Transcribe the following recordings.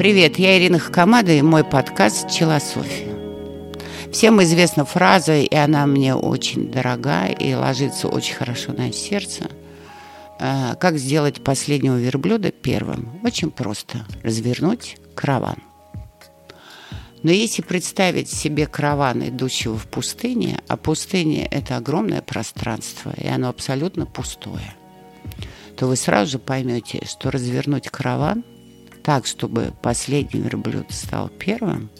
Привет, я Ирина Хакамада и мой подкаст «Челософия». Всем известна фраза, и она мне очень дорога и ложится очень хорошо на сердце. Э, как сделать последнего верблюда первым? Очень просто. Развернуть караван. Но если представить себе караван, идущего в пустыне, а пустыня – это огромное пространство, и оно абсолютно пустое, то вы сразу же поймете, что развернуть караван так, чтобы последний верблюд стал первым,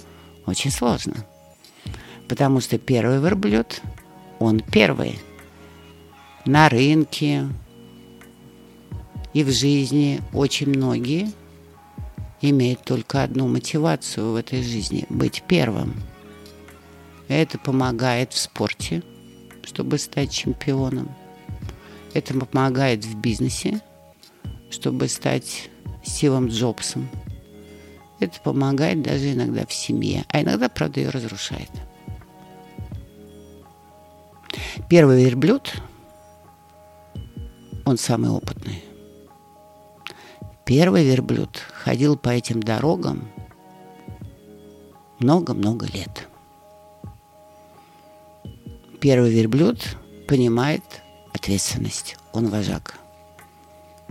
очень сложно. Потому что первый верблюд, он первый. На рынке и в жизни очень многие имеют только одну мотивацию в этой жизни – быть первым. Это помогает в спорте, чтобы стать чемпионом. Это помогает в бизнесе, чтобы стать Стивом Джобсом. Это помогает даже иногда в семье, а иногда, правда, ее разрушает. Первый верблюд, он самый опытный. Первый верблюд ходил по этим дорогам много-много лет. Первый верблюд понимает ответственность. Он вожак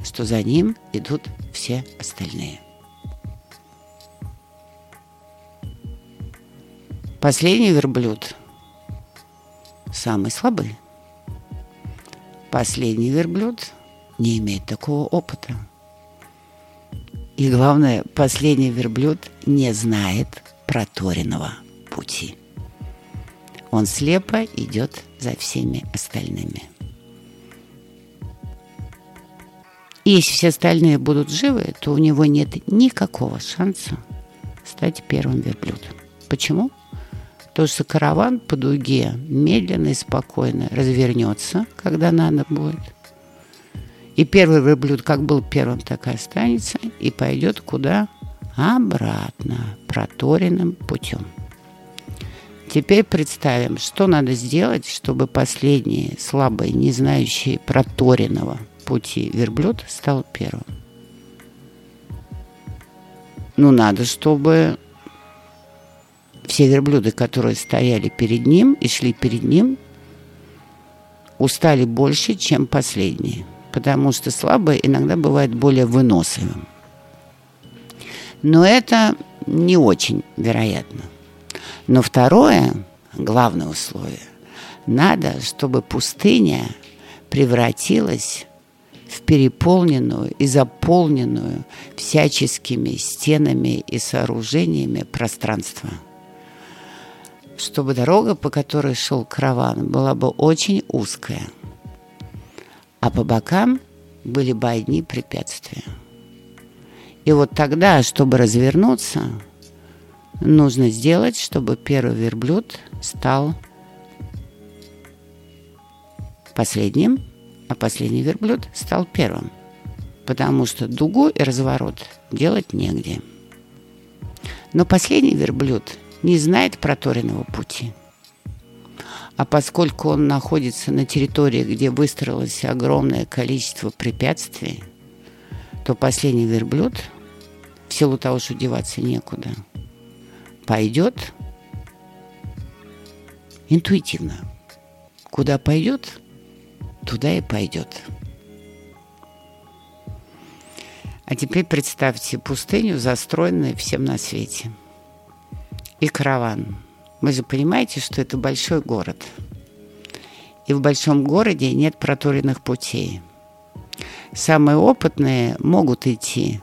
что за ним идут все остальные. Последний верблюд самый слабый. Последний верблюд не имеет такого опыта. И главное, последний верблюд не знает проторенного пути. Он слепо идет за всеми остальными. И если все остальные будут живы, то у него нет никакого шанса стать первым верблюдом. Почему? Потому что караван по дуге медленно и спокойно развернется, когда надо будет. И первый верблюд, как был первым, так и останется, и пойдет куда? Обратно, проторенным путем. Теперь представим, что надо сделать, чтобы последние слабые, не знающие проторенного пути верблюд стал первым. Ну, надо, чтобы все верблюды, которые стояли перед ним и шли перед ним, устали больше, чем последние. Потому что слабое иногда бывает более выносливым. Но это не очень вероятно. Но второе, главное условие, надо, чтобы пустыня превратилась в переполненную и заполненную всяческими стенами и сооружениями пространство. Чтобы дорога, по которой шел караван, была бы очень узкая, а по бокам были бы одни препятствия. И вот тогда, чтобы развернуться, нужно сделать, чтобы первый верблюд стал последним, а последний верблюд стал первым, потому что дугу и разворот делать негде. Но последний верблюд не знает проторенного пути. А поскольку он находится на территории, где выстроилось огромное количество препятствий, то последний верблюд, в силу того, что деваться некуда, пойдет интуитивно. Куда пойдет, туда и пойдет. А теперь представьте пустыню, застроенную всем на свете. И караван. Вы же понимаете, что это большой город. И в большом городе нет проторенных путей. Самые опытные могут идти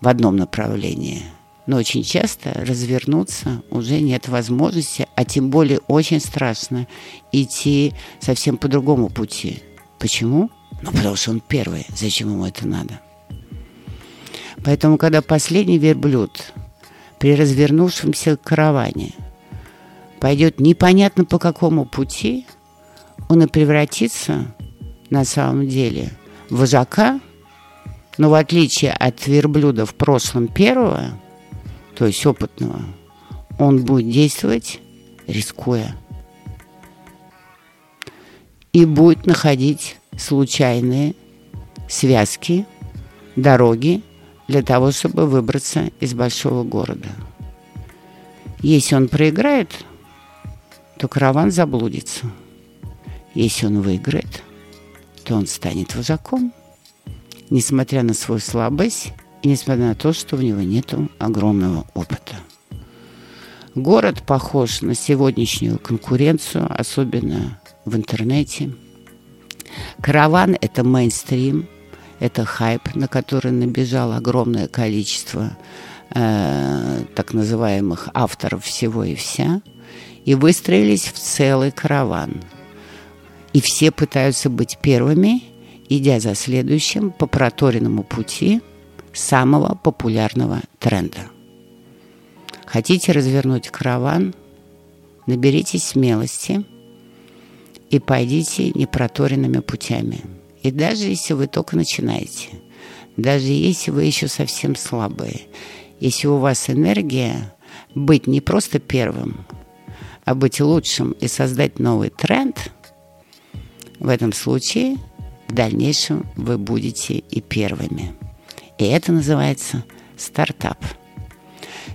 в одном направлении – но очень часто развернуться уже нет возможности, а тем более очень страшно идти совсем по другому пути. Почему? Ну, потому что он первый. Зачем ему это надо? Поэтому, когда последний верблюд при развернувшемся караване пойдет непонятно по какому пути, он и превратится на самом деле в вожака, но в отличие от верблюда в прошлом первого – то есть опытного, он будет действовать, рискуя. И будет находить случайные связки, дороги, для того, чтобы выбраться из большого города. Если он проиграет, то караван заблудится. Если он выиграет, то он станет вожаком, несмотря на свою слабость несмотря на то, что у него нет огромного опыта. Город похож на сегодняшнюю конкуренцию, особенно в интернете. Караван – это мейнстрим, это хайп, на который набежало огромное количество э, так называемых авторов всего и вся, и выстроились в целый караван. И все пытаются быть первыми, идя за следующим по проторенному пути самого популярного тренда – Хотите развернуть караван? Наберитесь смелости и пойдите непроторенными путями. И даже если вы только начинаете, даже если вы еще совсем слабые, если у вас энергия быть не просто первым, а быть лучшим и создать новый тренд, в этом случае в дальнейшем вы будете и первыми. И это называется стартап.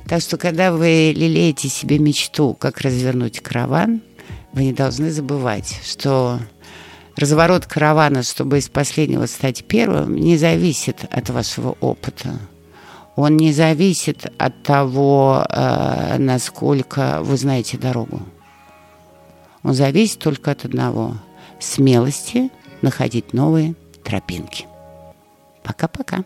Так что, когда вы лелеете себе мечту, как развернуть караван, вы не должны забывать, что разворот каравана, чтобы из последнего стать первым, не зависит от вашего опыта. Он не зависит от того, э, насколько вы знаете дорогу. Он зависит только от одного – смелости находить новые тропинки. Пока-пока.